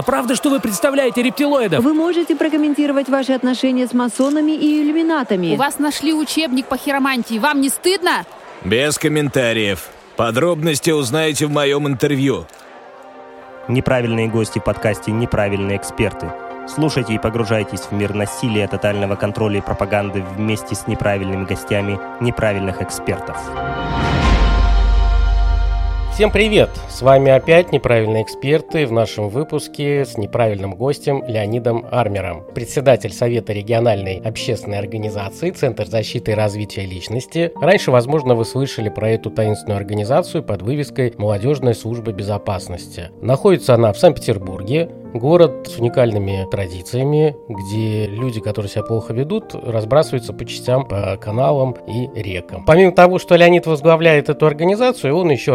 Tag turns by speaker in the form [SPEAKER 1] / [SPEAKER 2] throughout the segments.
[SPEAKER 1] А правда, что вы представляете рептилоидов?
[SPEAKER 2] Вы можете прокомментировать ваши отношения с масонами и иллюминатами.
[SPEAKER 3] У вас нашли учебник по хиромантии. Вам не стыдно?
[SPEAKER 4] Без комментариев. Подробности узнаете в моем интервью.
[SPEAKER 5] Неправильные гости в подкасте «Неправильные эксперты». Слушайте и погружайтесь в мир насилия, тотального контроля и пропаганды вместе с неправильными гостями неправильных экспертов. Всем привет! С вами опять неправильные эксперты в нашем выпуске с неправильным гостем Леонидом Армером, председатель Совета региональной общественной организации Центр защиты и развития личности. Раньше, возможно, вы слышали про эту таинственную организацию под вывеской «Молодежная служба безопасности». Находится она в Санкт-Петербурге, Город с уникальными традициями, где люди, которые себя плохо ведут, разбрасываются по частям, по каналам и рекам. Помимо того, что Леонид возглавляет эту организацию, он еще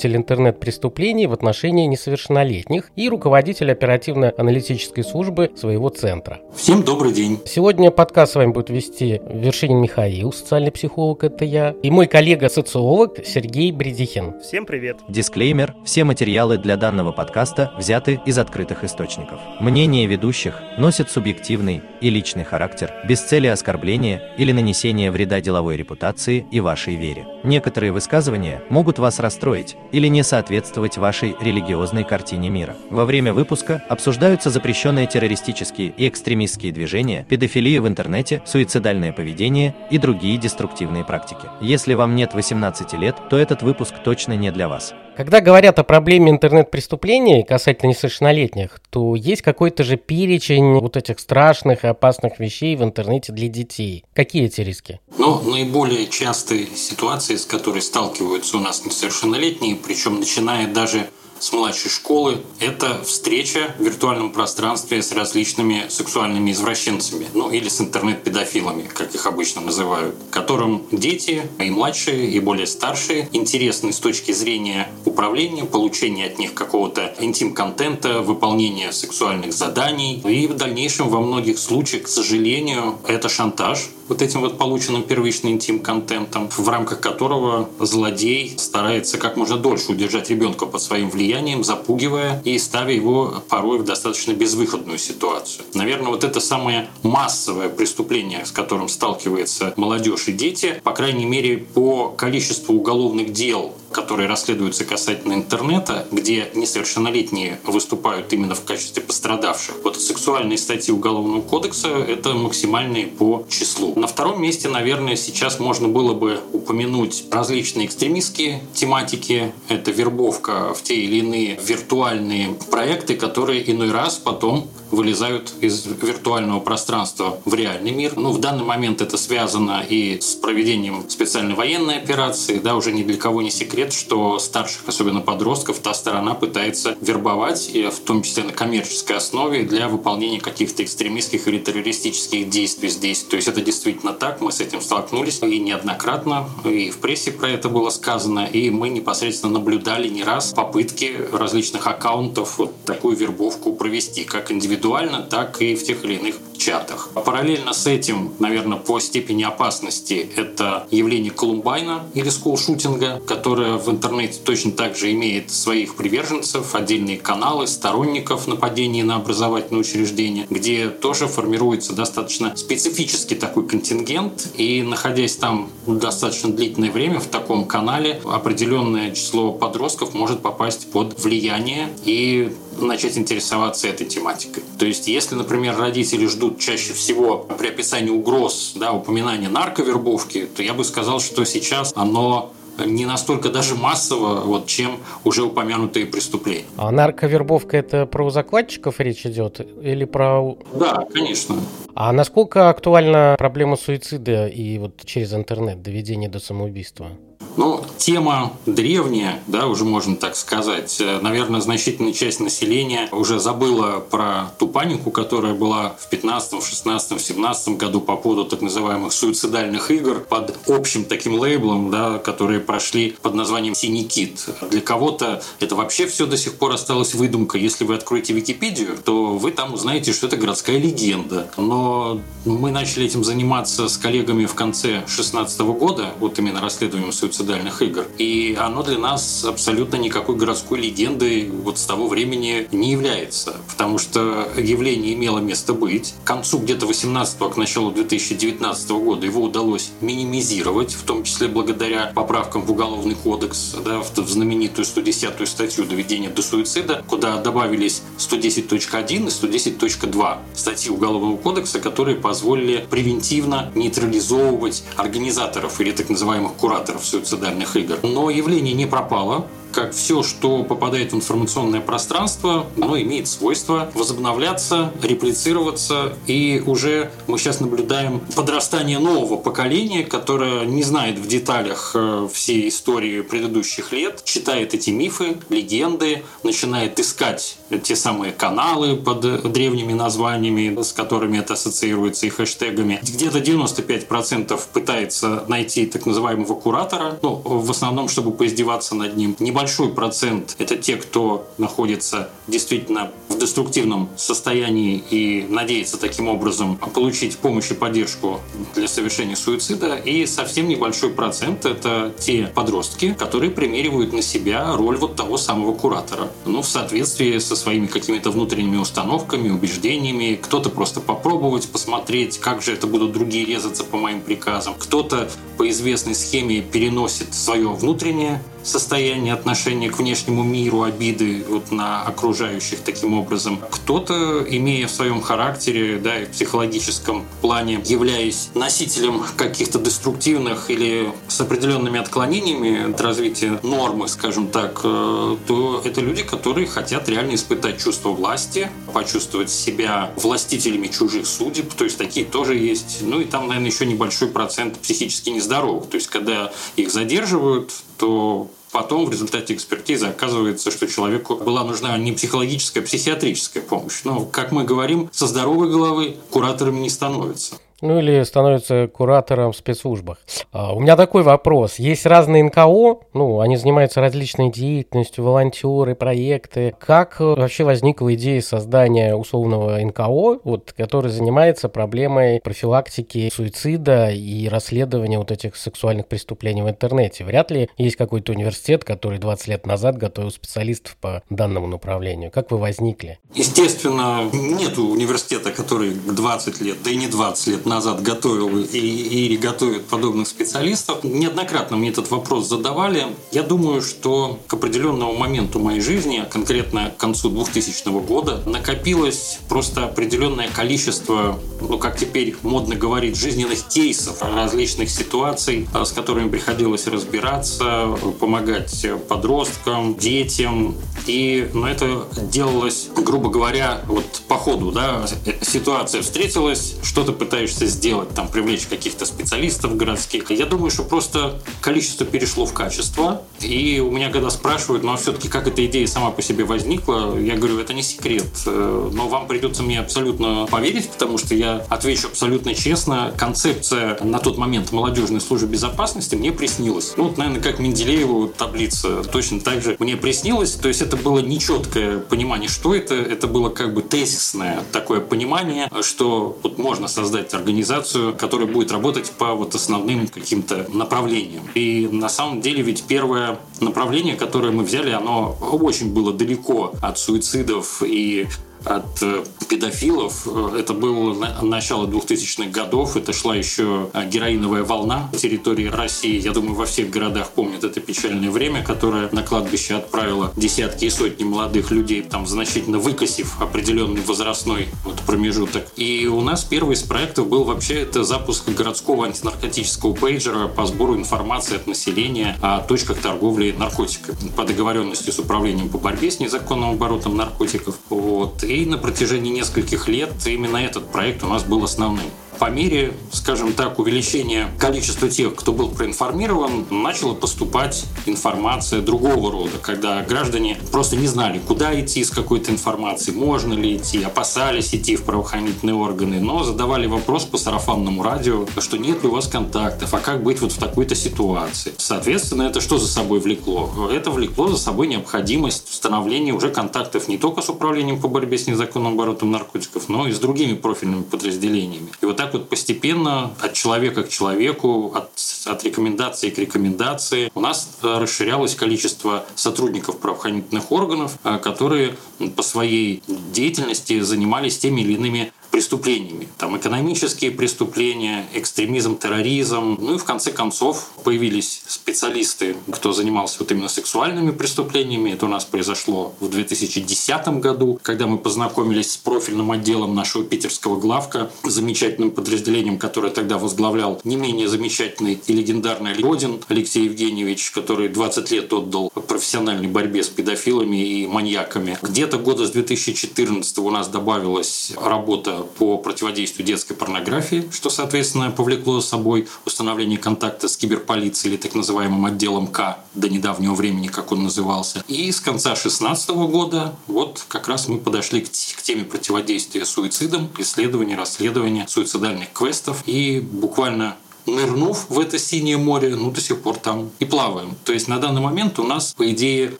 [SPEAKER 5] расследователь интернет-преступлений в отношении несовершеннолетних и руководитель оперативно-аналитической службы своего центра.
[SPEAKER 6] Всем добрый день.
[SPEAKER 5] Сегодня подкаст с вами будет вести Вершинин Михаил, социальный психолог, это я, и мой коллега-социолог Сергей Бредихин.
[SPEAKER 7] Всем привет.
[SPEAKER 8] Дисклеймер. Все материалы для данного подкаста взяты из открытых источников источников. Мнения ведущих носят субъективный и личный характер, без цели оскорбления или нанесения вреда деловой репутации и вашей вере. Некоторые высказывания могут вас расстроить или не соответствовать вашей религиозной картине мира. Во время выпуска обсуждаются запрещенные террористические и экстремистские движения, педофилия в интернете, суицидальное поведение и другие деструктивные практики. Если вам нет 18 лет, то этот выпуск точно не для вас.
[SPEAKER 5] Когда говорят о проблеме интернет-преступлений касательно несовершеннолетних, то есть какой-то же перечень вот этих страшных и опасных вещей в интернете для детей. Какие эти риски?
[SPEAKER 6] Ну, наиболее частые ситуации, с которой сталкиваются у нас несовершеннолетние, причем начиная даже с младшей школы – это встреча в виртуальном пространстве с различными сексуальными извращенцами, ну или с интернет-педофилами, как их обычно называют, которым дети, и младшие, и более старшие, интересны с точки зрения управления, получения от них какого-то интим-контента, выполнения сексуальных заданий. И в дальнейшем во многих случаях, к сожалению, это шантаж, вот этим вот полученным первичным интим-контентом, в рамках которого злодей старается как можно дольше удержать ребенка под своим влиянием, запугивая и ставя его порой в достаточно безвыходную ситуацию. Наверное, вот это самое массовое преступление, с которым сталкивается молодежь и дети, по крайней мере, по количеству уголовных дел, которые расследуются касательно интернета, где несовершеннолетние выступают именно в качестве пострадавших. Вот сексуальные статьи Уголовного кодекса — это максимальные по числу. На втором месте, наверное, сейчас можно было бы упомянуть различные экстремистские тематики. Это вербовка в те или иные виртуальные проекты, которые иной раз потом вылезают из виртуального пространства в реальный мир. Ну, в данный момент это связано и с проведением специальной военной операции. Да, уже ни для кого не секрет, что старших, особенно подростков, та сторона пытается вербовать, и в том числе на коммерческой основе, для выполнения каких-то экстремистских или террористических действий здесь. То есть это действительно так, мы с этим столкнулись и неоднократно, и в прессе про это было сказано, и мы непосредственно наблюдали не раз попытки различных аккаунтов вот такую вербовку провести, как индивидуально индивидуально, так и в тех или иных чатах. А параллельно с этим, наверное, по степени опасности это явление Колумбайна или скулшутинга, которое в интернете точно так же имеет своих приверженцев, отдельные каналы, сторонников нападений на образовательные учреждения, где тоже формируется достаточно специфический такой контингент, и находясь там достаточно длительное время в таком канале, определенное число подростков может попасть под влияние и начать интересоваться этой тематикой. То есть, если, например, родители ждут чаще всего при описании угроз, да, упоминания нарковербовки, то я бы сказал, что сейчас оно не настолько даже массово, вот, чем уже упомянутые преступления.
[SPEAKER 5] А нарковербовка это про закладчиков речь идет или про...
[SPEAKER 6] Да, конечно.
[SPEAKER 5] А насколько актуальна проблема суицида и вот через интернет доведение до самоубийства?
[SPEAKER 6] Ну, тема древняя, да, уже можно так сказать. Э, наверное, значительная часть населения уже забыла про ту панику, которая была в 15, 16, 17 году по поводу так называемых суицидальных игр под общим таким лейблом, да, которые прошли под названием «Синий кит». Для кого-то это вообще все до сих пор осталось выдумкой. Если вы откроете Википедию, то вы там узнаете, что это городская легенда. Но мы начали этим заниматься с коллегами в конце 16 года, вот именно расследованием суицида суицидальных игр. И оно для нас абсолютно никакой городской легендой вот с того времени не является, потому что явление имело место быть. К концу где-то 18 к началу 2019 года его удалось минимизировать, в том числе благодаря поправкам в Уголовный кодекс, да, в знаменитую 110 статью доведения до суицида, куда добавились 110.1 и 110.2 статьи Уголовного кодекса, которые позволили превентивно нейтрализовывать организаторов или так называемых кураторов суицидальных игр. Но явление не пропало как все, что попадает в информационное пространство, оно имеет свойство возобновляться, реплицироваться, и уже мы сейчас наблюдаем подрастание нового поколения, которое не знает в деталях э, всей истории предыдущих лет, читает эти мифы, легенды, начинает искать те самые каналы под древними названиями, с которыми это ассоциируется и хэштегами. Где-то 95% пытается найти так называемого куратора, ну, в основном, чтобы поиздеваться над ним. Небольшой процент – это те, кто находится действительно в деструктивном состоянии и надеется таким образом получить помощь и поддержку для совершения суицида. И совсем небольшой процент – это те подростки, которые примеривают на себя роль вот того самого куратора. Ну, в соответствии со своими какими-то внутренними установками, убеждениями. Кто-то просто попробовать, посмотреть, как же это будут другие резаться по моим приказам. Кто-то по известной схеме переносит свое внутреннее состояние отношения к внешнему миру, обиды вот на окружающих таким образом. Кто-то, имея в своем характере, да, и в психологическом плане, являясь носителем каких-то деструктивных или с определенными отклонениями от развития нормы, скажем так, э, то это люди, которые хотят реально испытать чувство власти, почувствовать себя властителями чужих судеб, то есть такие тоже есть. Ну и там, наверное, еще небольшой процент психически нездоровых. То есть когда их задерживают, то Потом в результате экспертизы оказывается, что человеку была нужна не психологическая, а психиатрическая помощь. Но, как мы говорим, со здоровой головы кураторами не становится.
[SPEAKER 5] Ну или становится куратором в спецслужбах. А, у меня такой вопрос. Есть разные НКО, ну, они занимаются различной деятельностью, волонтеры, проекты. Как э, вообще возникла идея создания условного НКО, вот, который занимается проблемой профилактики суицида и расследования вот этих сексуальных преступлений в интернете? Вряд ли есть какой-то университет, который 20 лет назад готовил специалистов по данному направлению. Как вы возникли?
[SPEAKER 6] Естественно, нет университета, который 20 лет, да и не 20 лет назад готовил и, и готовит подобных специалистов. Неоднократно мне этот вопрос задавали. Я думаю, что к определенному моменту моей жизни, а конкретно к концу 2000 года, накопилось просто определенное количество, ну как теперь модно говорить, жизненных кейсов, различных ситуаций, а, с которыми приходилось разбираться, помогать подросткам, детям. И ну, это делалось, грубо говоря, вот по ходу, да, ситуация встретилась, что-то пытаешься пытаешься сделать, там, привлечь каких-то специалистов городских. Я думаю, что просто количество перешло в качество. И у меня когда спрашивают, ну а все-таки как эта идея сама по себе возникла, я говорю, это не секрет. Э, но вам придется мне абсолютно поверить, потому что я отвечу абсолютно честно. Концепция на тот момент молодежной службы безопасности мне приснилась. Ну, вот, наверное, как Менделееву таблица точно так же мне приснилось. То есть это было нечеткое понимание, что это. Это было как бы тезисное такое понимание, что вот можно создать организацию, которая будет работать по вот основным каким-то направлениям. И на самом деле ведь первое направление, которое мы взяли, оно очень было далеко от суицидов и от э, педофилов. Это было начало 2000-х годов, это шла еще э, героиновая волна на территории России. Я думаю, во всех городах помнят это печальное время, которое на кладбище отправило десятки и сотни молодых людей, там значительно выкосив определенный возрастной вот промежуток. И у нас первый из проектов был вообще это запуск городского антинаркотического пейджера по сбору информации от населения о точках торговли наркотиками по договоренности с управлением по борьбе с незаконным оборотом наркотиков. Вот. И на протяжении нескольких лет. Именно этот проект у нас был основным по мере, скажем так, увеличения количества тех, кто был проинформирован, начала поступать информация другого рода, когда граждане просто не знали, куда идти с какой-то информацией, можно ли идти, опасались идти в правоохранительные органы, но задавали вопрос по сарафанному радио, что нет ли у вас контактов, а как быть вот в такой-то ситуации. Соответственно, это что за собой влекло? Это влекло за собой необходимость установления уже контактов не только с управлением по борьбе с незаконным оборотом наркотиков, но и с другими профильными подразделениями. И вот так так вот постепенно от человека к человеку, от, от рекомендации к рекомендации у нас расширялось количество сотрудников правоохранительных органов, которые по своей деятельности занимались теми или иными преступлениями. Там экономические преступления, экстремизм, терроризм. Ну и в конце концов появились специалисты, кто занимался вот именно сексуальными преступлениями. Это у нас произошло в 2010 году, когда мы познакомились с профильным отделом нашего питерского главка, замечательным подразделением, которое тогда возглавлял не менее замечательный и легендарный Родин Алексей Евгеньевич, который 20 лет отдал профессиональной борьбе с педофилами и маньяками. Где-то года с 2014 у нас добавилась работа по противодействию детской порнографии, что, соответственно, повлекло за собой установление контакта с киберполицией или так называемым отделом К до недавнего времени, как он назывался. И с конца 2016 года вот как раз мы подошли к, теме противодействия суицидам, исследования, расследования суицидальных квестов. И буквально нырнув в это синее море, ну, до сих пор там и плаваем. То есть на данный момент у нас, по идее,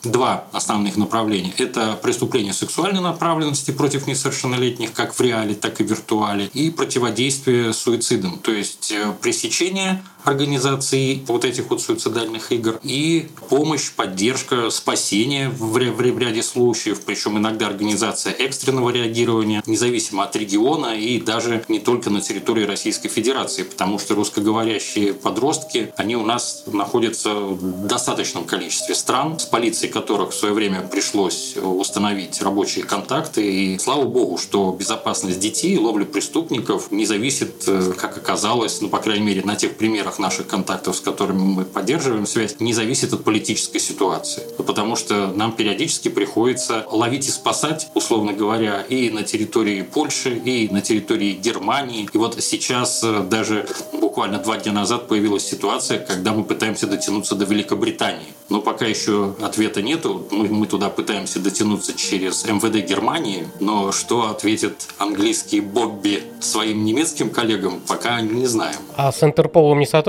[SPEAKER 6] два основных направления. Это преступление сексуальной направленности против несовершеннолетних, как в реале, так и в виртуале, и противодействие суицидам, то есть э, пресечение организации вот этих вот суицидальных игр и помощь, поддержка, спасение в, в, в ряде случаев, причем иногда организация экстренного реагирования, независимо от региона и даже не только на территории Российской Федерации, потому что русскоговорящие подростки, они у нас находятся в достаточном количестве стран, с полицией которых в свое время пришлось установить рабочие контакты. И слава богу, что безопасность детей, ловля преступников не зависит, э, как оказалось, ну, по крайней мере, на тех примерах, примерах наших контактов, с которыми мы поддерживаем связь, не зависит от политической ситуации. Потому что нам периодически приходится ловить и спасать, условно говоря, и на территории Польши, и на территории Германии. И вот сейчас э, даже буквально два дня назад появилась ситуация, когда мы пытаемся дотянуться до Великобритании. Но пока еще ответа нету. Мы, мы туда пытаемся дотянуться через МВД Германии. Но что ответит английский Бобби своим немецким коллегам, пока не знаем.
[SPEAKER 5] А с Интерполом не сотрудничаете?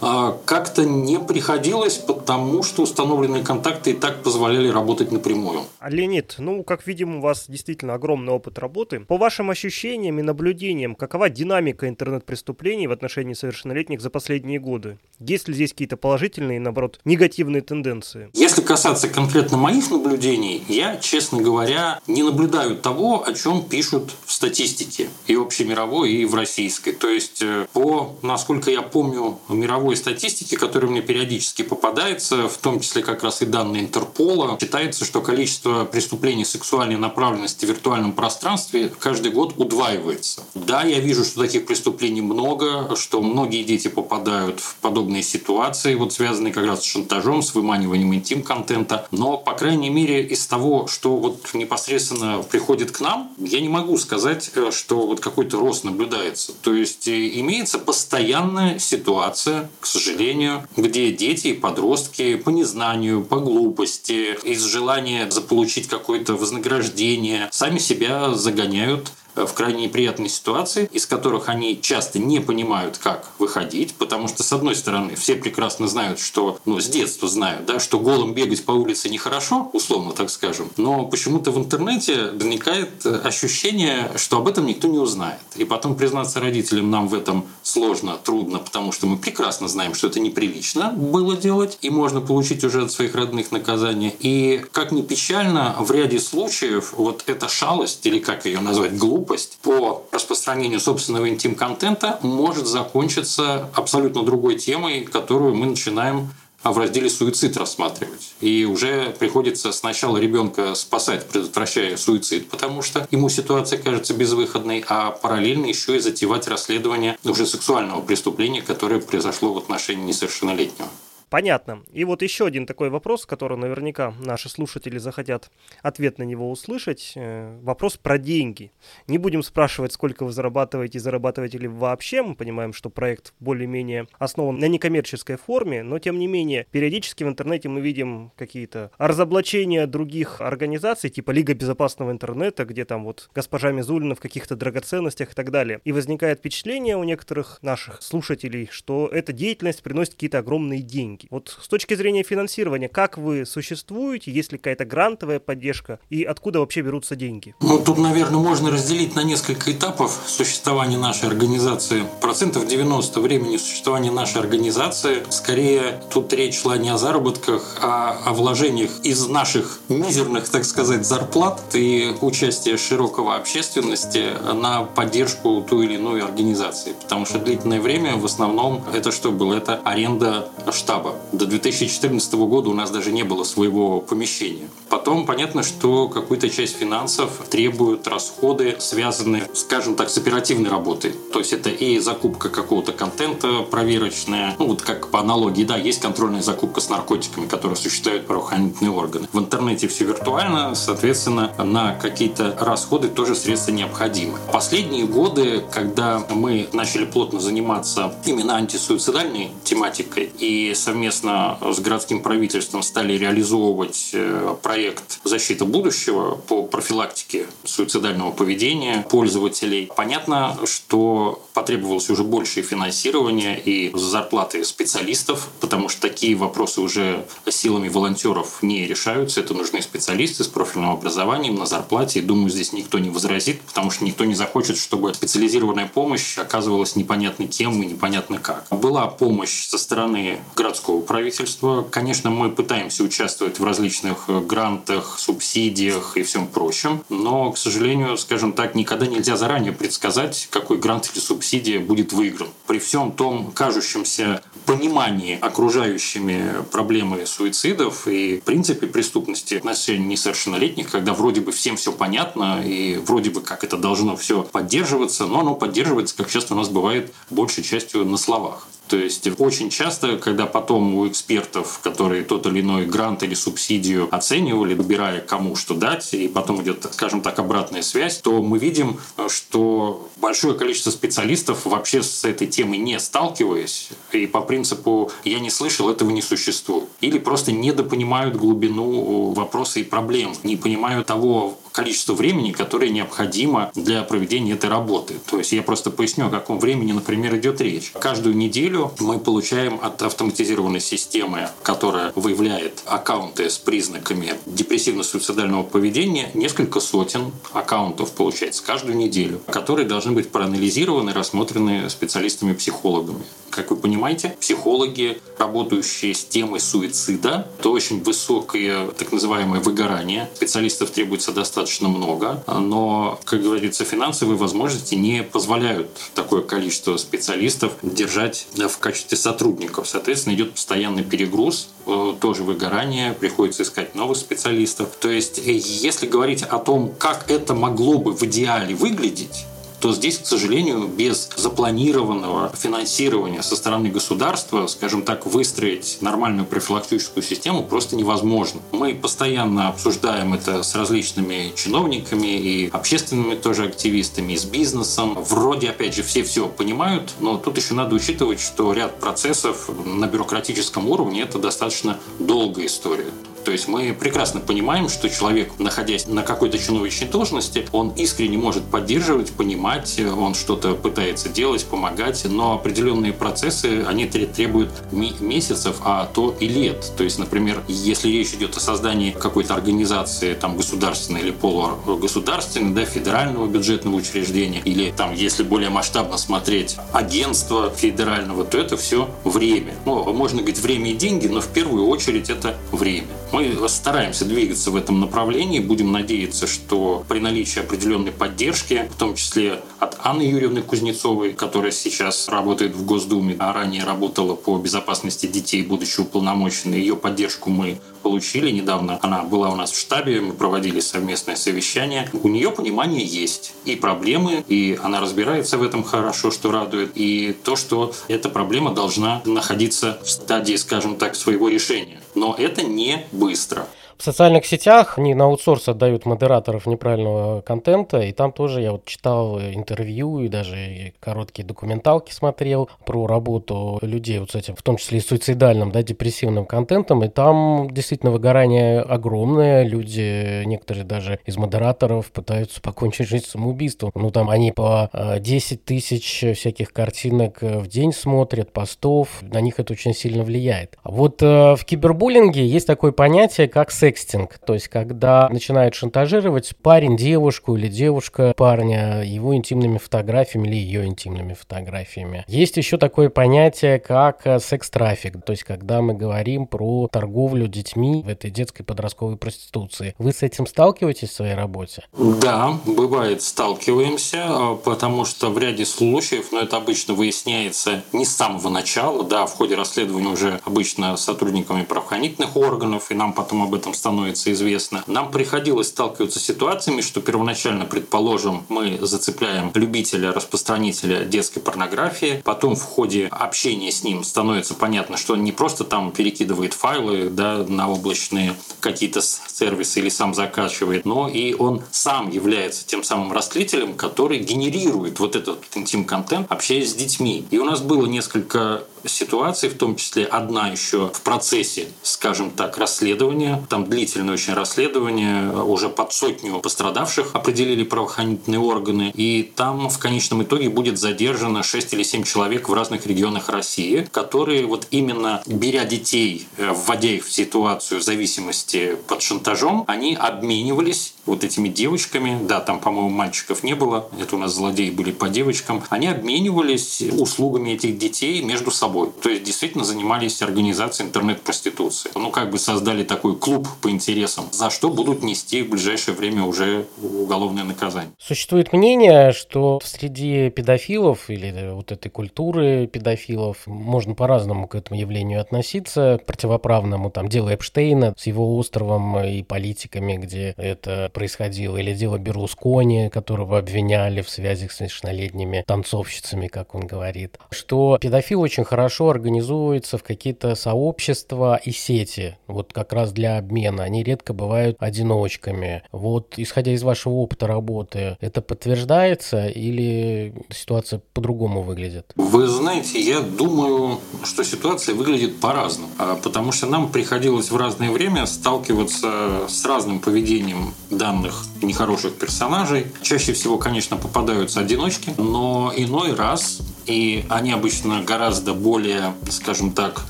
[SPEAKER 6] А, как-то не приходилось, потому что установленные контакты и так позволяли работать напрямую.
[SPEAKER 7] Леонид, ну, как видим, у вас действительно огромный опыт работы. По вашим ощущениям и наблюдениям, какова динамика интернет-преступлений в отношении совершеннолетних за последние годы? Есть ли здесь какие-то положительные, наоборот, негативные тенденции?
[SPEAKER 6] Если касаться конкретно моих наблюдений, я, честно говоря, не наблюдаю того, о чем пишут в статистике и общемировой, и в российской. То есть, э, по, насколько я помню, мировой статистике, которая мне периодически попадается, в том числе как раз и данные Интерпола, считается, что количество преступлений сексуальной направленности в виртуальном пространстве каждый год удваивается. Да, я вижу, что таких преступлений много, что многие дети попадают в подобные ситуации, вот связанные как раз с шантажом, с выманиванием интим-контента. Но, по крайней мере, из того, что вот непосредственно приходит к нам, я не могу сказать, э, что вот какой-то рост наблюдается. То есть э, имеется постоянная ситуация, к сожалению, где дети и подростки по незнанию, по глупости, из желания заполучить какое-то вознаграждение, сами себя загоняют в крайне неприятные ситуации, из которых они часто не понимают, как выходить, потому что, с одной стороны, все прекрасно знают, что, ну, с детства знают, да, что голым бегать по улице нехорошо, условно так скажем, но почему-то в интернете возникает э, ощущение, что об этом никто не узнает. И потом признаться родителям нам в этом сложно, трудно, потому что мы прекрасно знаем, что это неприлично было делать, и можно получить уже от своих родных наказания. И, как ни печально, в ряде случаев вот эта шалость, или как ее назвать, глупость, глупость по распространению собственного интим-контента может закончиться абсолютно другой темой, которую мы начинаем в разделе суицид рассматривать. И уже приходится сначала ребенка спасать, предотвращая суицид, потому что ему ситуация кажется безвыходной, а параллельно еще и затевать расследование уже сексуального преступления, которое произошло в отношении несовершеннолетнего.
[SPEAKER 7] Понятно. И вот еще один такой вопрос, который наверняка наши слушатели захотят ответ на него услышать. Э, вопрос про деньги. Не будем спрашивать, сколько вы зарабатываете, зарабатываете ли вообще. Мы понимаем, что проект более-менее основан на некоммерческой форме, но тем не менее, периодически в интернете мы видим какие-то разоблачения других организаций, типа Лига безопасного интернета, где там вот госпожа Мизулина в каких-то драгоценностях и так далее. И возникает впечатление у некоторых наших слушателей, что эта деятельность приносит какие-то огромные деньги деньги. Вот с точки зрения финансирования, как вы существуете, есть ли какая-то грантовая поддержка и откуда вообще берутся деньги?
[SPEAKER 6] Ну, тут, наверное, можно разделить на несколько этапов существования нашей организации. Процентов 90 времени существования нашей организации, скорее, тут речь шла не о заработках, а о вложениях из наших мизерных, так сказать, зарплат и участия широкого общественности на поддержку той или иной организации. Потому что длительное время в основном это что было? Это аренда штаба. До 2014 года у нас даже не было своего помещения. Потом понятно, что какую-то часть финансов требуют расходы, связанные, скажем так, с оперативной работой. То есть это и закупка какого-то контента проверочная, ну вот как по аналогии, да, есть контрольная закупка с наркотиками, которые осуществляют правоохранительные органы. В интернете все виртуально, соответственно, на какие-то расходы тоже средства необходимы. Последние годы, когда мы начали плотно заниматься именно антисуицидальной тематикой и совместно с городским правительством стали реализовывать э, проект «Защита будущего» по профилактике суицидального поведения пользователей, понятно, что потребовалось уже большее финансирование и зарплаты специалистов, потому что такие вопросы уже силами волонтеров не решаются. Это нужны специалисты с профильным образованием на зарплате. И думаю, здесь никто не возразит, потому что никто не захочет, чтобы специализированная помощь оказывалась непонятно кем и непонятно как. Была помощь со стороны городского правительства. Конечно, мы пытаемся участвовать в различных грантах, субсидиях и всем прочем, но, к сожалению, скажем так, никогда нельзя заранее предсказать, какой грант или субсидия будет выигран. При всем том кажущемся понимании окружающими проблемы суицидов и, в принципе, преступности в отношении несовершеннолетних, когда вроде бы всем все понятно и вроде бы как это должно все поддерживаться, но оно поддерживается, как часто у нас бывает, большей частью на словах. То есть очень часто, когда потом у экспертов, которые тот или иной грант или субсидию оценивали, выбирая кому что дать, и потом идет, скажем так, обратная связь, то мы видим, что большое количество специалистов вообще с этой темой не сталкиваясь, и по принципу «я не слышал, этого не существует». Или просто недопонимают глубину вопроса и проблем, не понимают того количество времени, которое необходимо для проведения этой работы. То есть я просто поясню, о каком времени, например, идет речь. Каждую неделю мы получаем от автоматизированной системы, которая выявляет аккаунты с признаками депрессивно-суицидального поведения, несколько сотен аккаунтов получается каждую неделю, которые должны быть проанализированы рассмотрены специалистами-психологами. Как вы понимаете, психологи, работающие с темой суицида, то очень высокое так называемое выгорание. Специалистов требуется достаточно много, но, как говорится, финансовые возможности не позволяют такое количество специалистов держать в качестве сотрудников. Соответственно, идет постоянный перегруз, э, тоже выгорание, приходится искать новых специалистов. То есть, э, если говорить о том, как это могло бы в идеале выглядеть, то здесь, к сожалению, без запланированного финансирования со стороны государства, скажем так, выстроить нормальную профилактическую систему просто невозможно. Мы постоянно обсуждаем это с различными чиновниками и общественными тоже активистами, и с бизнесом. Вроде, опять же, все все понимают, но тут еще надо учитывать, что ряд процессов на бюрократическом уровне это достаточно долгая история. То есть мы прекрасно понимаем, что человек, находясь на какой-то чиновничной должности, он искренне может поддерживать, понимать, он что-то пытается делать, помогать, но определенные процессы, они требуют месяцев, а то и лет. То есть, например, если речь идет о создании какой-то организации там, государственной или полугосударственной, да, федерального бюджетного учреждения, или там, если более масштабно смотреть, агентства федерального, то это все время. Ну, можно говорить время и деньги, но в первую очередь это время. Мы стараемся двигаться в этом направлении, будем надеяться, что при наличии определенной поддержки, в том числе от Анны Юрьевны Кузнецовой, которая сейчас работает в Госдуме, а ранее работала по безопасности детей, будучи уполномоченной, ее поддержку мы получили недавно. Она была у нас в штабе, мы проводили совместное совещание. У нее понимание есть и проблемы, и она разбирается в этом хорошо, что радует, и то, что эта проблема должна находиться в стадии, скажем так, своего решения. Но это не быстро.
[SPEAKER 5] В социальных сетях они на аутсорс отдают модераторов неправильного контента, и там тоже я вот читал интервью и даже короткие документалки смотрел про работу людей вот с этим, в том числе и суицидальным, да, депрессивным контентом, и там действительно выгорание огромное, люди, некоторые даже из модераторов пытаются покончить жизнь самоубийством. Ну, там они по 10 э, тысяч всяких картинок в день смотрят, постов, на них это очень сильно влияет. Вот э, в кибербуллинге есть такое понятие, как секс секстинг, то есть когда начинают шантажировать парень девушку или девушка парня его интимными фотографиями или ее интимными фотографиями. Есть еще такое понятие, как э, секс-трафик, то есть когда мы говорим про торговлю детьми в этой детской подростковой проституции. Вы с этим сталкиваетесь в своей работе?
[SPEAKER 6] Да, бывает, сталкиваемся, э, потому что в ряде случаев, но это обычно выясняется не с самого начала, да, в ходе расследования уже обычно сотрудниками правоохранительных органов, и нам потом об этом становится известно, нам приходилось сталкиваться с ситуациями, что первоначально, предположим, мы зацепляем любителя, распространителя детской порнографии, потом в ходе общения с ним становится понятно, что он не просто там перекидывает файлы да, на облачные какие-то сервисы или сам закачивает, но и он сам является тем самым растлителем, который генерирует вот этот интим-контент, общаясь с детьми. И у нас было несколько ситуаций, в том числе одна еще в процессе, скажем так, расследования. Там длительное очень расследование, уже под сотню пострадавших определили правоохранительные органы. И там в конечном итоге будет задержано 6 или 7 человек в разных регионах России, которые вот именно беря детей, э, вводя их в ситуацию зависимости под шантажом, они обменивались вот этими девочками, да, там, по-моему, мальчиков не было, это у нас злодеи были по девочкам, они обменивались услугами этих детей между собой. То есть действительно занимались организацией интернет-проституции. Ну, как бы создали такой клуб по интересам, за что будут нести в ближайшее время уже уголовное наказание.
[SPEAKER 5] Существует мнение, что среди педофилов или вот этой культуры педофилов можно по-разному к этому явлению относиться, противоправному, там, дело Эпштейна с его островом и политиками, где это происходило, или дело Берлускони, которого обвиняли в связи с совершеннолетними танцовщицами, как он говорит, что педофил очень хорошо организуется в какие-то сообщества и сети, вот как раз для обмена. Они редко бывают одиночками. Вот, исходя из вашего опыта работы, это подтверждается или ситуация по-другому выглядит?
[SPEAKER 6] Вы знаете, я думаю, что ситуация выглядит по-разному, а, потому что нам приходилось в разное время сталкиваться с разным поведением данных нехороших персонажей. Чаще всего, конечно, попадаются одиночки, но иной раз и они обычно гораздо более, скажем так,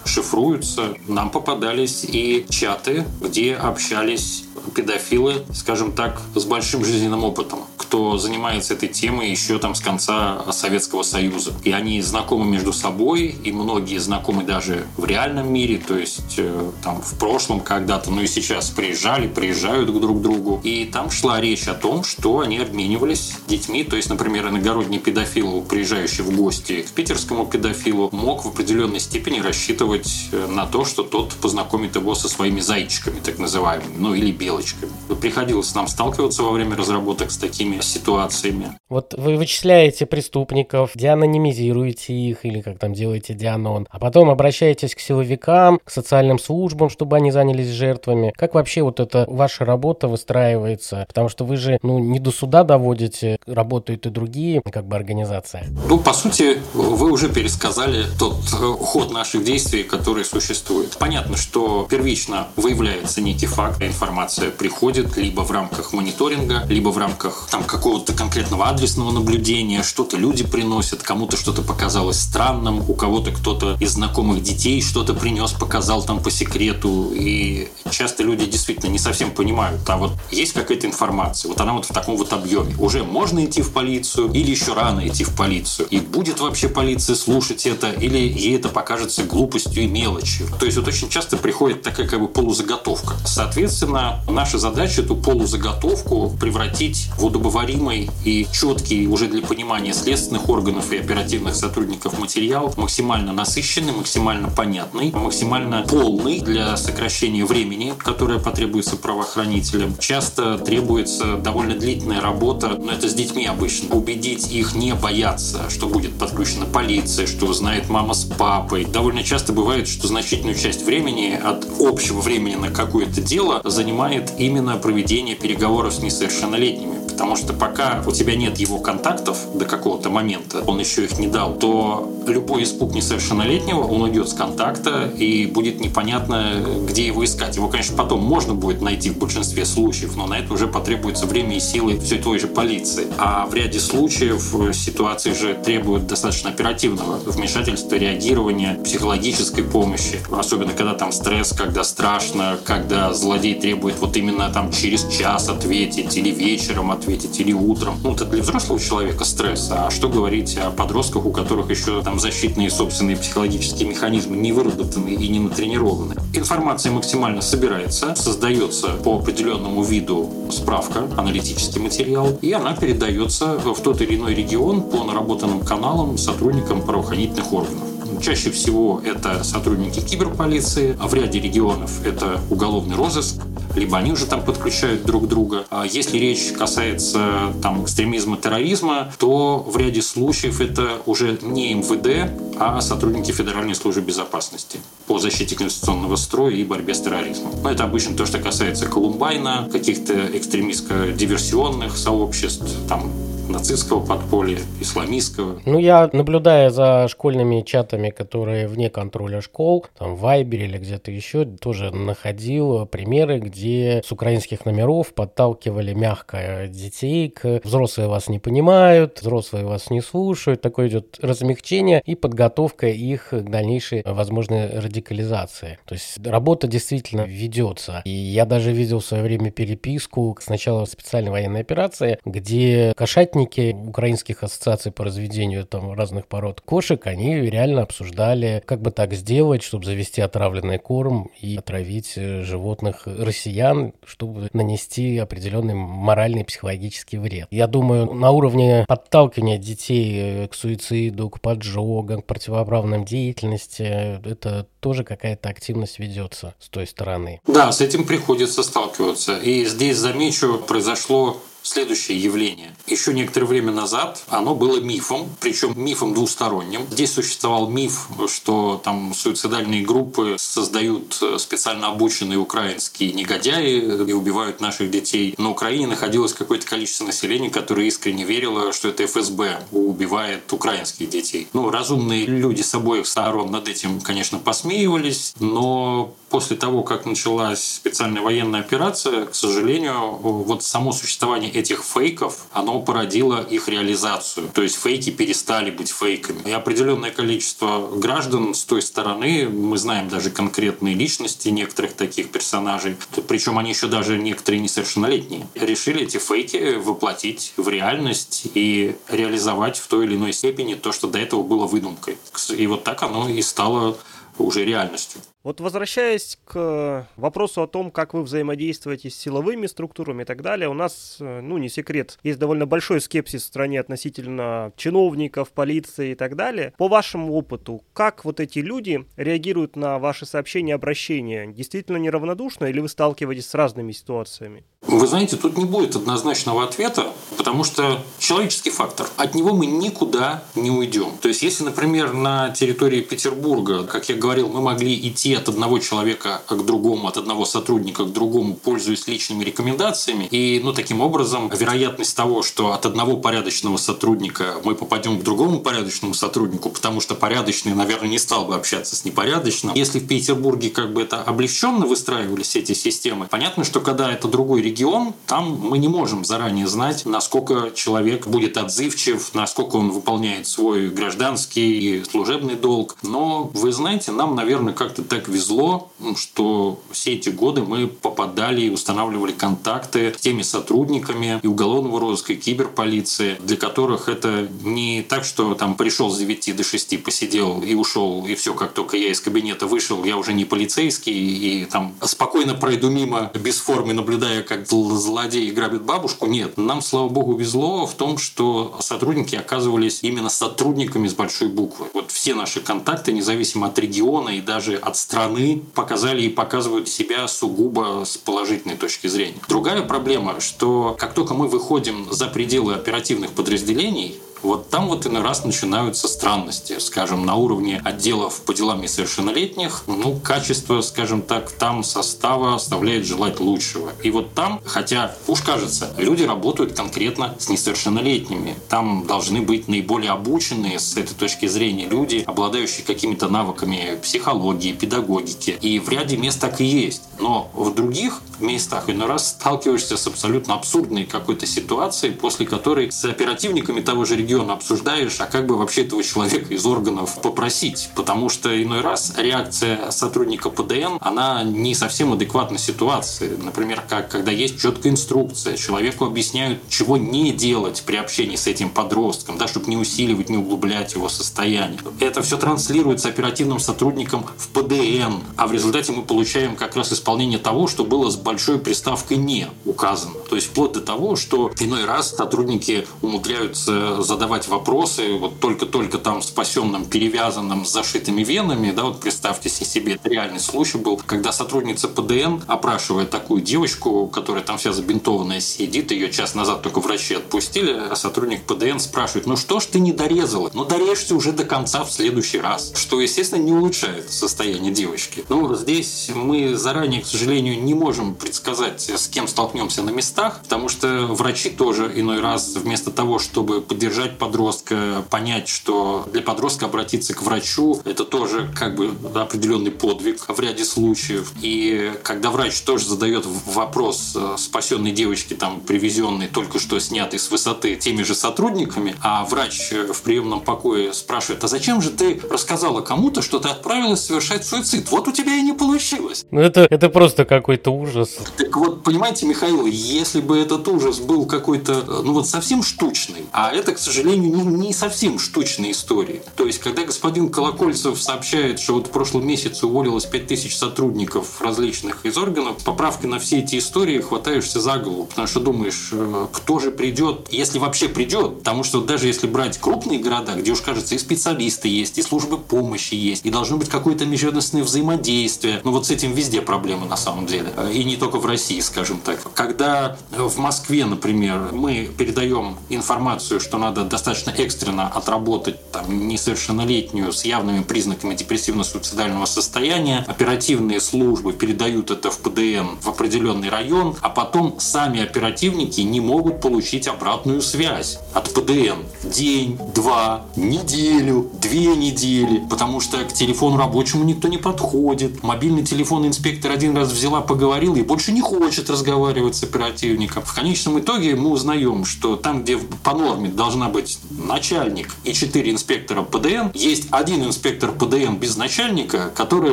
[SPEAKER 6] шифруются. Нам попадались и чаты, где общались педофилы, скажем так, с большим жизненным опытом, кто занимается этой темой еще там с конца Советского Союза. И они знакомы между собой, и многие знакомы даже в реальном мире, то есть э, там в прошлом когда-то, ну и сейчас приезжали, приезжают друг к другу. И там шла речь о том, что они обменивались детьми, то есть, например, иногородний педофил, приезжающий в гости к питерскому педофилу, мог в определенной степени рассчитывать э, на то, что тот познакомит его со своими зайчиками, так называемыми, ну или белочками. Приходилось нам сталкиваться во время разработок с такими ситуациями.
[SPEAKER 5] Вот вы вычисляете преступников, деанонимизируете их, или как там делаете дианон, а потом обращаетесь к силовикам, к социальным службам, чтобы они занялись жертвами. Как вообще вот эта ваша работа выстраивается? Потому что вы же ну, не до суда доводите, работают и другие как бы организации.
[SPEAKER 6] Ну, по сути, вы уже пересказали тот э, ход наших действий, который существует. Понятно, что первично выявляется некий факт, информация информация приходит либо в рамках мониторинга, либо в рамках там какого-то конкретного адресного наблюдения, что-то люди приносят, кому-то что-то показалось странным, у кого-то кто-то из знакомых детей что-то принес, показал там по секрету, и часто люди действительно не совсем понимают, а вот есть какая-то информация, вот она вот в таком вот объеме, уже можно идти в полицию или еще рано идти в полицию, и будет вообще полиция слушать это, или ей это покажется глупостью и мелочью. То есть вот очень часто приходит такая как бы полузаготовка. Соответственно, наша задача эту полузаготовку превратить в удобоваримый и четкий уже для понимания следственных органов и оперативных сотрудников материал, максимально насыщенный, максимально понятный, максимально полный для сокращения времени, которое потребуется правоохранителям. Часто требуется довольно длительная работа, но это с детьми обычно. Убедить их не бояться, что будет подключена полиция, что знает мама с папой. Довольно часто бывает, что значительную часть времени от общего времени на какое-то дело занимает именно проведение переговоров с несовершеннолетними. Потому что пока у тебя нет его контактов до какого-то момента, он еще их не дал, то любой испуг несовершеннолетнего, он уйдет с контакта и будет непонятно, где его искать. Его, конечно, потом можно будет найти в большинстве случаев, но на это уже потребуется время и силы все той же полиции. А в ряде случаев ситуации же требуют достаточно оперативного вмешательства, реагирования, психологической помощи. Особенно, когда там стресс, когда страшно, когда злодей требует вот именно там через час ответить или вечером ответить ответить или утром. Ну, это для взрослого человека стресс. А что говорить о подростках, у которых еще там защитные собственные психологические механизмы не выработаны и не натренированы. Информация максимально собирается, создается по определенному виду справка, аналитический материал, и она передается в тот или иной регион по наработанным каналам сотрудникам правоохранительных органов. Чаще всего это сотрудники киберполиции, а в ряде регионов это уголовный розыск, либо они уже там подключают друг друга. А если речь касается там экстремизма, терроризма, то в ряде случаев это уже не МВД, а сотрудники Федеральной службы безопасности по защите конституционного строя и борьбе с терроризмом. Но это обычно то, что касается Колумбайна, каких-то экстремистско-диверсионных сообществ, там нацистского подполья, исламистского.
[SPEAKER 5] Ну, я, наблюдая за школьными чатами, которые вне контроля школ, там, в Вайбере или где-то еще, тоже находил примеры, где с украинских номеров подталкивали мягко детей к «взрослые вас не понимают», «взрослые вас не слушают». Такое идет размягчение и подготовка их к дальнейшей возможной радикализации. То есть работа действительно ведется. И я даже видел в свое время переписку сначала специальной военной операции, где кошатники работники украинских ассоциаций по разведению там разных пород кошек, они реально обсуждали, как бы так сделать, чтобы завести отравленный корм и отравить э, животных россиян, чтобы нанести определенный моральный психологический вред. Я думаю, на уровне подталкивания детей э, к суициду, к поджогам, к противоправным деятельности, это тоже какая-то активность ведется с той стороны.
[SPEAKER 6] Да, с этим приходится сталкиваться. И здесь, замечу, произошло следующее явление. Еще некоторое время назад оно было мифом, причем мифом двусторонним. Здесь существовал миф, что там суицидальные группы создают э, специально обученные украинские негодяи и убивают наших детей. На Украине находилось какое-то количество населения, которое искренне верило, что это ФСБ убивает украинских детей. Ну, разумные люди с обоих сторон над этим, конечно, посмеивались, но после того, как началась специальная военная операция, к сожалению, вот само существование этих фейков, оно породило их реализацию. То есть фейки перестали быть фейками. И определенное количество граждан с той стороны, мы знаем даже конкретные личности некоторых таких персонажей, причем они еще даже некоторые несовершеннолетние, решили эти фейки воплотить в реальность и реализовать в той или иной степени то, что до этого было выдумкой. И вот так оно и стало уже реальностью.
[SPEAKER 7] Вот возвращаясь к вопросу о том, как вы взаимодействуете с силовыми структурами и так далее, у нас, э, ну не секрет, есть довольно большой скепсис в стране относительно чиновников, полиции и так далее. По вашему опыту, как вот эти люди реагируют на ваши сообщения, обращения? Действительно неравнодушно или вы сталкиваетесь с разными ситуациями?
[SPEAKER 6] Вы знаете, тут не будет однозначного ответа, потому что человеческий фактор. От него мы никуда не уйдем. То есть, если, например, на территории Петербурга, как я говорил, мы могли идти от одного человека к другому, от одного сотрудника к другому, пользуясь личными рекомендациями. И, ну, таким образом, вероятность того, что от одного порядочного сотрудника мы попадем к другому порядочному сотруднику, потому что порядочный, наверное, не стал бы общаться с непорядочным. Если в Петербурге как бы это облегченно выстраивались эти системы, понятно, что когда это другой регион, там мы не можем заранее знать, насколько человек будет отзывчив, насколько он выполняет свой гражданский и служебный долг. Но, вы знаете, нам, наверное, как-то так так везло, что все эти годы мы попадали и устанавливали контакты с теми сотрудниками и уголовного розыска, и киберполиции, для которых это не так, что там пришел с 9 до 6, посидел и ушел, и все, как только я из кабинета вышел, я уже не полицейский, и там спокойно пройду мимо без формы, наблюдая, как злодеи грабят бабушку. Нет, нам, слава богу, везло в том, что сотрудники оказывались именно сотрудниками с большой буквы. Вот все наши контакты, независимо от региона и даже от страны, показали и показывают себя сугубо с положительной точки зрения. Другая проблема, что как только мы выходим за пределы оперативных подразделений, вот там вот иной раз начинаются странности. Скажем, на уровне отделов по делам несовершеннолетних, ну, качество, скажем так, там состава оставляет желать лучшего. И вот там, хотя, уж кажется, люди работают конкретно с несовершеннолетними. Там должны быть наиболее обученные с этой точки зрения люди, обладающие какими-то навыками психологии, педагогики. И в ряде мест так и есть. Но в других местах иной раз сталкиваешься с абсолютно абсурдной какой-то ситуацией, после которой с оперативниками того же региона обсуждаешь, а как бы вообще этого человека из органов попросить. Потому что иной раз реакция сотрудника ПДН, она не совсем адекватна ситуации. Например, как когда есть четкая инструкция, человеку объясняют, чего не делать при общении с этим подростком, да, чтобы не усиливать, не углублять его состояние. Это все транслируется оперативным сотрудникам в ПДН, а в результате мы получаем как раз исполнение того, что было с большой приставкой «не» указано. То есть вплоть до того, что иной раз сотрудники умудряются задавать вопросы, вот только-только там спасенным, перевязанным, зашитыми венами, да, вот представьте себе, это реальный случай был, когда сотрудница ПДН опрашивает такую девочку, которая там вся забинтованная сидит, ее час назад только врачи отпустили, а сотрудник ПДН спрашивает, ну что ж ты не дорезала? Ну дорежься уже до конца в следующий раз, что, естественно, не улучшает состояние девочки. Ну, здесь мы заранее, к сожалению, не можем предсказать, с кем столкнемся на местах, потому что врачи тоже иной раз вместо того, чтобы поддержать подростка, понять, что для подростка обратиться к врачу, это тоже как бы определенный подвиг в ряде случаев. И когда врач тоже задает вопрос э, спасенной девочке, там, привезенной только что снятой с высоты теми же сотрудниками, а врач э, в приемном покое спрашивает, а зачем же ты рассказала кому-то, что ты отправилась совершать суицид? Вот у тебя и не получилось.
[SPEAKER 5] Ну это, это просто какой-то ужас.
[SPEAKER 6] Так вот, понимаете, Михаил, если бы этот ужас был какой-то, ну вот совсем штучный, а это, к сожалению, не, не совсем штучная история. То есть, когда господин Колокольцев сообщает, что вот в прошлом месяце уволилось 5000 сотрудников различных из органов, поправки на все эти истории хватаешься за голову, потому что думаешь, э, кто же придет, если вообще придет, потому что даже если брать крупные города, где уж кажется и специалисты есть, и службы помощи есть, и должно быть какое-то межведомственное взаимодействие, ну вот с этим везде проблемы на самом деле, и не только в России, скажем так. Когда в Москве, например, мы передаем информацию, что надо достаточно экстренно отработать там, несовершеннолетнюю с явными признаками депрессивно-суицидального состояния, оперативные службы передают это в ПДН в определенный район, а потом сами оперативники не могут получить обратную связь от ПДН. День, два, неделю, две недели, потому что к телефону рабочему никто не подходит. Мобильный телефон инспектор один раз взяла, поговорила и больше не хочет разговаривать с оперативником. В конечном итоге мы узнаем, что там, где по норме должна быть начальник и четыре инспектора ПДН, есть один инспектор ПДН без начальника, который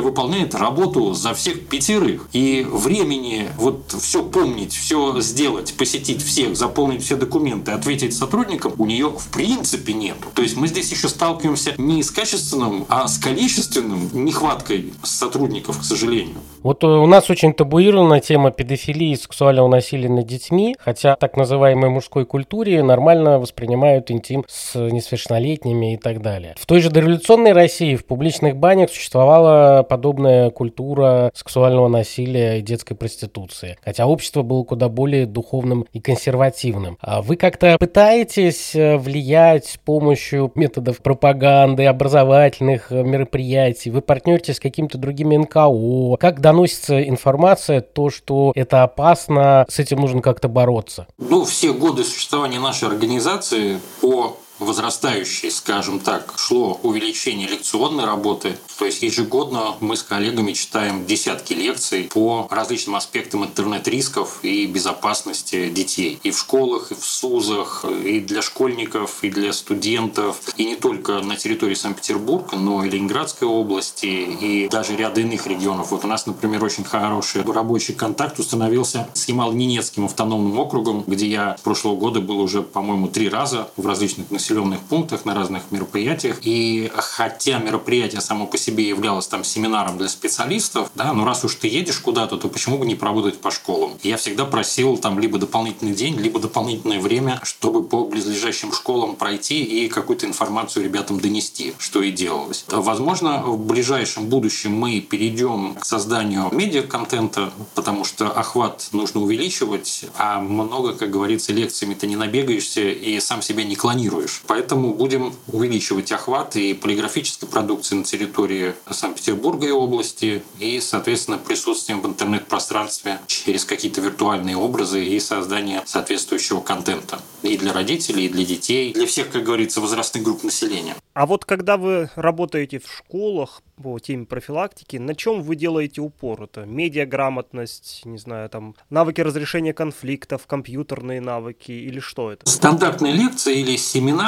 [SPEAKER 6] выполняет работу за всех пятерых. И времени вот все помнить, все сделать, посетить всех, заполнить все документы, ответить сотрудникам у нее в принципе нет. То есть мы здесь еще сталкиваемся не с качественным, а с количественным нехваткой сотрудников, к сожалению.
[SPEAKER 5] Вот у нас очень табуирована тема педофилии и сексуального насилия над детьми, хотя так называемой мужской культуре нормально воспринимают интим с несовершеннолетними и так далее. В той же дореволюционной России в публичных банях существовала подобная культура сексуального насилия и детской проституции, хотя общество было куда более духовным и консервативным. А вы как-то пытаетесь э, влиять с помощью методов пропаганды, образовательных э, мероприятий? Вы партнеритесь с какими-то другими НКО? Как доносится информация, то, что это опасно, с этим нужно как-то бороться?
[SPEAKER 6] Ну, все годы существования нашей организации по возрастающей, скажем так, шло увеличение лекционной работы. То есть ежегодно мы с коллегами читаем десятки лекций по различным аспектам интернет-рисков и безопасности детей. И в школах, и в СУЗах, и для школьников, и для студентов. И не только на территории Санкт-Петербурга, но и Ленинградской области, и даже ряда иных регионов. Вот у нас, например, очень хороший рабочий контакт установился с Ямал-Ненецким автономным округом, где я с прошлого года был уже, по-моему, три раза в различных населенных пунктах, на разных мероприятиях. И хотя мероприятие само по себе являлось там семинаром для специалистов, да, но раз уж ты едешь куда-то, то почему бы не поработать по школам? Я всегда просил там либо дополнительный день, либо дополнительное время, чтобы по близлежащим школам пройти и какую-то информацию ребятам донести, что и делалось. Возможно, в ближайшем будущем мы перейдем к созданию медиа-контента, потому что охват нужно увеличивать, а много, как говорится, лекциями ты не набегаешься и сам себя не клонируешь. Поэтому будем увеличивать охват и полиграфической продукции на территории Санкт-Петербурга и области, и, соответственно, присутствием в интернет-пространстве через какие-то виртуальные образы и создание соответствующего контента и для родителей, и для детей, для всех, как говорится, возрастных групп населения.
[SPEAKER 7] А вот когда вы работаете в школах по теме профилактики, на чем вы делаете упор? Это медиаграмотность, не знаю, там навыки разрешения конфликтов, компьютерные навыки или что это?
[SPEAKER 6] Стандартная лекция или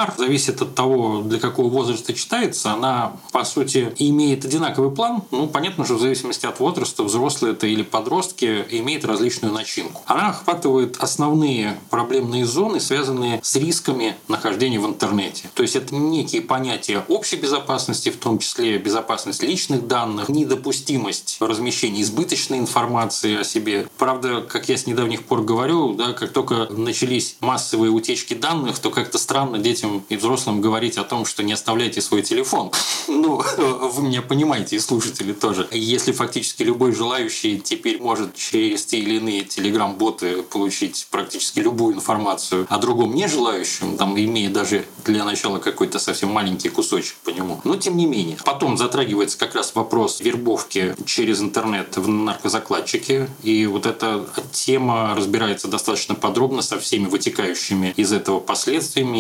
[SPEAKER 6] семинар зависит от того, для какого возраста читается. Она, по сути, имеет одинаковый план. Ну, понятно же, в зависимости от возраста, взрослые это или подростки, имеет различную начинку. Она охватывает основные проблемные зоны, связанные с рисками нахождения в интернете. То есть это некие понятия общей безопасности, в том числе безопасность личных данных, недопустимость размещения избыточной информации о себе. Правда, как я с недавних пор говорю, да, как только начались массовые утечки данных, то как-то странно детям и взрослым говорить о том, что не оставляйте свой телефон. Ну, вы меня понимаете, и слушатели тоже. Если фактически любой желающий теперь может через те или иные телеграм-боты получить практически любую информацию о другом не желающем, там, имея даже для начала какой-то совсем маленький кусочек по нему. Но тем не менее. Потом затрагивается как раз вопрос вербовки через интернет в наркозакладчики. И вот эта тема разбирается достаточно подробно со всеми вытекающими из этого последствиями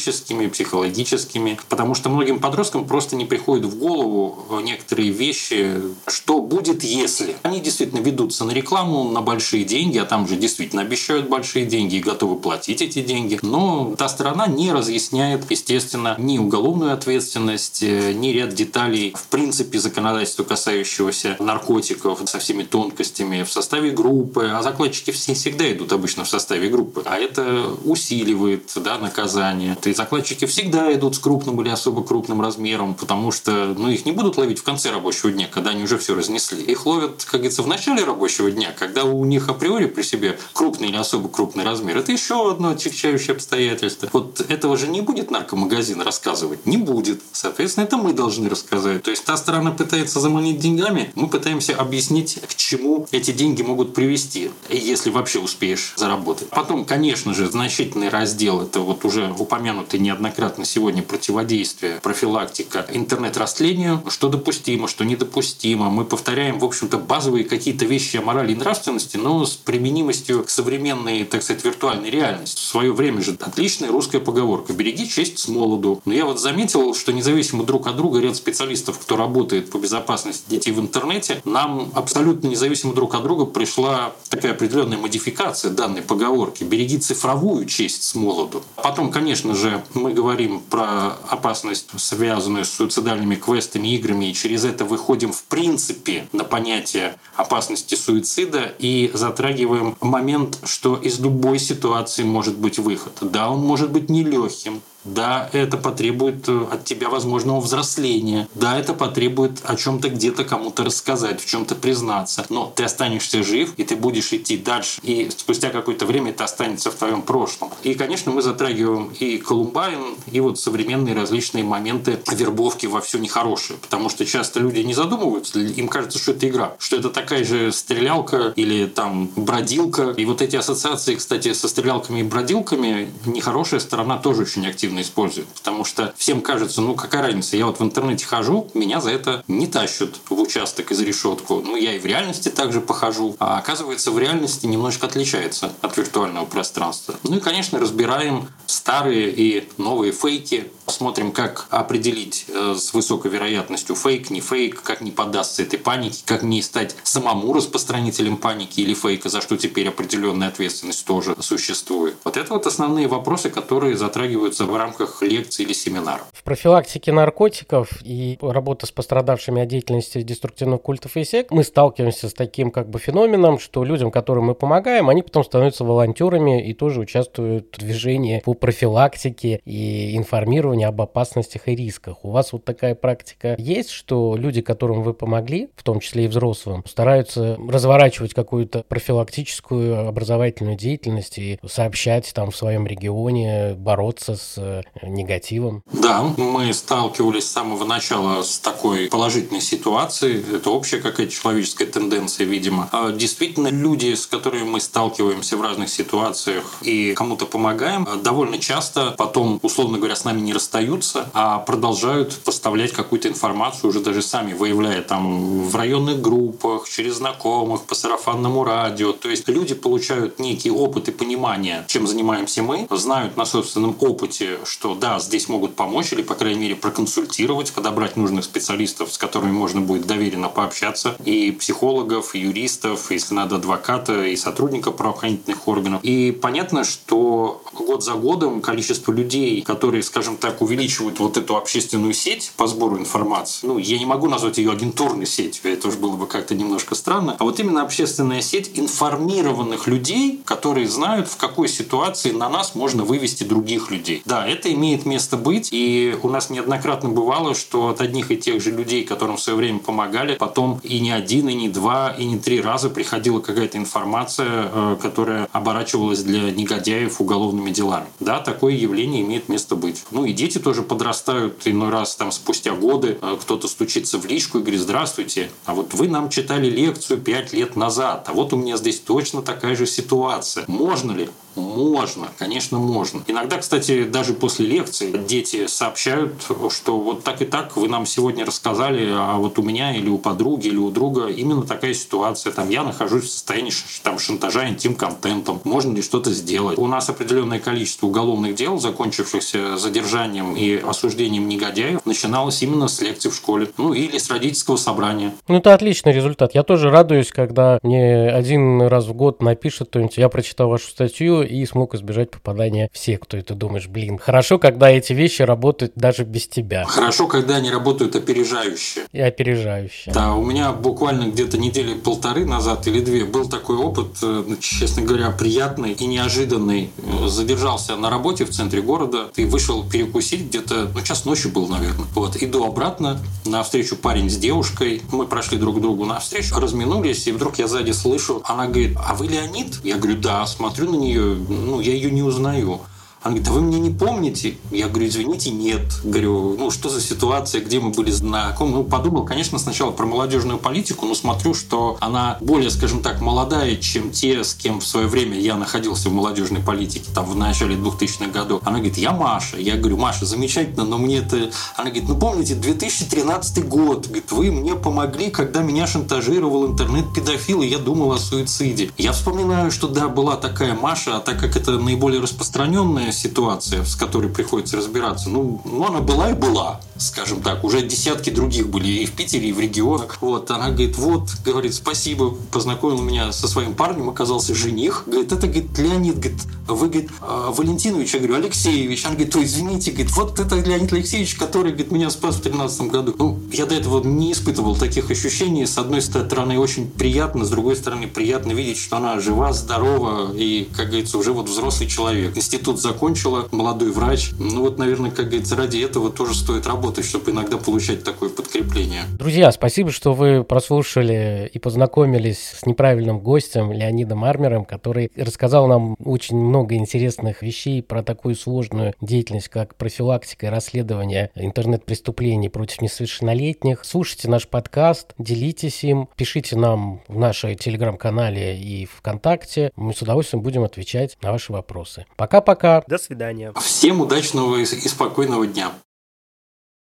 [SPEAKER 6] юридическими, психологическими. Потому что многим подросткам просто не приходит в голову некоторые вещи, что будет, если. Они действительно ведутся на рекламу, на большие деньги, а там же действительно обещают большие деньги и готовы платить эти деньги. Но та сторона не разъясняет, естественно, ни уголовную ответственность, э, ни ряд деталей в принципе законодательства, касающегося наркотиков со всеми тонкостями в составе группы. А закладчики все всегда идут обычно в составе группы. А это усиливает да, наказание. И закладчики всегда идут с крупным или особо крупным размером, потому что ну, их не будут ловить в конце рабочего дня, когда они уже все разнесли. Их ловят, как говорится, в начале рабочего дня, когда у них априори при себе крупный или особо крупный размер. Это еще одно отягчающее обстоятельство. Вот этого же не будет наркомагазин рассказывать. Не будет. Соответственно, это мы должны рассказать. То есть та сторона пытается заманить деньгами, мы пытаемся объяснить, к чему эти деньги могут привести, если вообще успеешь заработать. Потом, конечно же, значительный раздел, это вот уже упомянутый неоднократно сегодня противодействие, профилактика интернет-растлению, что допустимо, что недопустимо. Мы повторяем, в общем-то, базовые какие-то вещи о морали и нравственности, но с применимостью к современной, так сказать, виртуальной реальности. В свое время же отличная русская поговорка «береги честь с молоду». Но я вот заметил, что независимо друг от друга ряд специалистов, кто работает по безопасности детей в интернете, нам абсолютно независимо друг от друга пришла такая определенная модификация данной поговорки «береги цифровую честь с молоду». Потом, конечно же, мы говорим про опасность, связанную с суицидальными квестами, играми, и через это выходим в принципе на понятие опасности суицида и затрагиваем момент, что из любой ситуации может быть выход. Да, он может быть нелегким, да, это потребует э, от тебя возможного взросления. Да, это потребует о чем-то где-то кому-то рассказать, в чем-то признаться. Но ты останешься жив, и ты будешь идти дальше. И спустя какое-то время это останется в твоем прошлом. И, конечно, мы затрагиваем и Колумбайн, и вот современные различные моменты вербовки во все нехорошее. Потому что часто люди не задумываются, им кажется, что это игра, что это такая же стрелялка или там бродилка. И вот эти ассоциации, кстати, со стрелялками и бродилками, нехорошая сторона тоже очень активна активно используют. Потому что всем кажется, ну какая разница, я вот в интернете хожу, меня за это не тащат в участок из решетку. Ну я и в реальности также похожу. А оказывается, в реальности немножко отличается от виртуального пространства. Ну и, конечно, разбираем старые и новые фейки. Смотрим, как определить э, с высокой вероятностью фейк, не фейк, как не поддастся этой панике, как не стать самому распространителем паники или фейка, за что теперь определенная ответственность тоже существует. Вот это вот основные вопросы, которые затрагиваются в рамках лекций или семинаров.
[SPEAKER 5] В профилактике наркотиков и работа с пострадавшими от деятельности деструктивных культов и сект мы сталкиваемся с таким как бы феноменом, что людям, которым мы помогаем, они потом становятся волонтерами и тоже участвуют в движении по профилактике и информированию об опасностях и рисках. У вас вот такая практика есть, что люди, которым вы помогли, в том числе и взрослым, стараются разворачивать какую-то профилактическую образовательную деятельность и сообщать там в своем регионе, бороться с негативом?
[SPEAKER 6] Да, мы сталкивались с самого начала с такой положительной ситуацией. Это общая какая-то человеческая тенденция, видимо. А действительно, люди, с которыми мы сталкиваемся в разных ситуациях и кому-то помогаем, довольно часто потом, условно говоря, с нами не расстаются, а продолжают поставлять какую-то информацию, уже даже сами выявляя там в районных группах, через знакомых, по сарафанному радио. То есть люди получают некий опыт и понимание, чем занимаемся мы, знают на собственном опыте, что да, здесь могут помочь или, по крайней мере, проконсультировать, подобрать нужных специалистов, с которыми можно будет доверенно пообщаться, и психологов, и юристов, если надо, адвоката, и сотрудника правоохранительных органов. И понятно, что год за годом количество людей, которые, скажем так, увеличивают вот эту общественную сеть по сбору информации, ну, я не могу назвать ее агентурной сетью, это уже было бы как-то немножко странно, а вот именно общественная сеть информированных людей, которые знают, в какой ситуации на нас можно вывести других людей. Да, это имеет место быть, и у нас неоднократно бывало, что от одних и тех же людей, которым в свое время помогали, потом и не один, и не два, и не три раза приходила какая-то информация, э, которая оборачивалась для негодяев уголовными делами. Да, такое явление имеет место быть. Ну и дети тоже подрастают иной раз там спустя годы. Э, кто-то стучится в личку и говорит, здравствуйте, а вот вы нам читали лекцию пять лет назад, а вот у меня здесь точно такая же ситуация. Можно ли? Можно, конечно, можно. Иногда, кстати, даже после лекции дети сообщают, что вот так и так вы нам сегодня рассказали, а вот у меня или у подруги, или у друга именно такая ситуация. Там я нахожусь в состоянии там, шантажа интим-контентом. Можно ли что-то сделать? У нас определенное количество уголовных дел, закончившихся задержанием и осуждением негодяев, начиналось именно с лекций в школе. Ну или с родительского собрания.
[SPEAKER 5] Ну это отличный результат. Я тоже радуюсь, когда мне один раз в год напишет кто-нибудь, я прочитал вашу статью, и смог избежать попадания в секту. И ты думаешь, блин, хорошо, когда эти вещи работают даже без тебя.
[SPEAKER 6] Хорошо, когда они работают опережающе.
[SPEAKER 5] И опережающе.
[SPEAKER 6] Да, у меня буквально где-то недели полторы назад или две был такой опыт, э, ну, честно говоря, приятный и неожиданный. Задержался на работе в центре города, ты вышел перекусить где-то, ну, час ночи был, наверное. Вот, иду обратно, на встречу парень с девушкой, мы прошли друг другу на встречу, разминулись, и вдруг я сзади слышу, она говорит, а вы Леонид? Я говорю, да, смотрю на нее, ну, я ее не узнаю. Она говорит, а вы мне не помните? Я говорю, извините, нет. Говорю, ну что за ситуация, где мы были знакомы? Ну, подумал, конечно, сначала про молодежную политику, но смотрю, что она более, скажем так, молодая, чем те, с кем в свое время я находился в молодежной политике, там, в начале 2000-х годов. Она говорит, я Маша. Я говорю, Маша, замечательно, но мне это... Она говорит, ну помните, 2013 год, говорит, вы мне помогли, когда меня шантажировал интернет-педофил, и я думал о суициде. Я вспоминаю, что да, была такая Маша, а так как это наиболее распространенная ситуация, с которой приходится разбираться. Ну, ну, она была и была, скажем так. Уже десятки других были и в Питере, и в регионах. Вот, она говорит, вот, говорит, спасибо, познакомил меня со своим парнем, оказался жених. Говорит, это, говорит, Леонид, говорит, вы, говорит, «А, Валентинович, я говорю, Алексеевич. Она говорит, ой, извините, говорит, вот это Леонид Алексеевич, который, говорит, меня спас в 2013 году. Ну, я до этого не испытывал таких ощущений. С одной стороны, очень приятно, с другой стороны, приятно видеть, что она жива, здорова и, как говорится, уже вот взрослый человек. Институт закон закончила, молодой врач. Ну вот, наверное, как говорится, ради этого тоже стоит работать, чтобы иногда получать такое подкрепление.
[SPEAKER 5] Друзья, спасибо, что вы прослушали и познакомились с неправильным гостем Леонидом Армером, который рассказал нам очень много интересных вещей про такую сложную деятельность, как профилактика и расследование интернет-преступлений против несовершеннолетних. Слушайте наш подкаст, делитесь им, пишите нам в нашей телеграм-канале и ВКонтакте. Мы с удовольствием будем отвечать на ваши вопросы. Пока-пока.
[SPEAKER 7] До свидания.
[SPEAKER 6] Всем удачного и спокойного дня.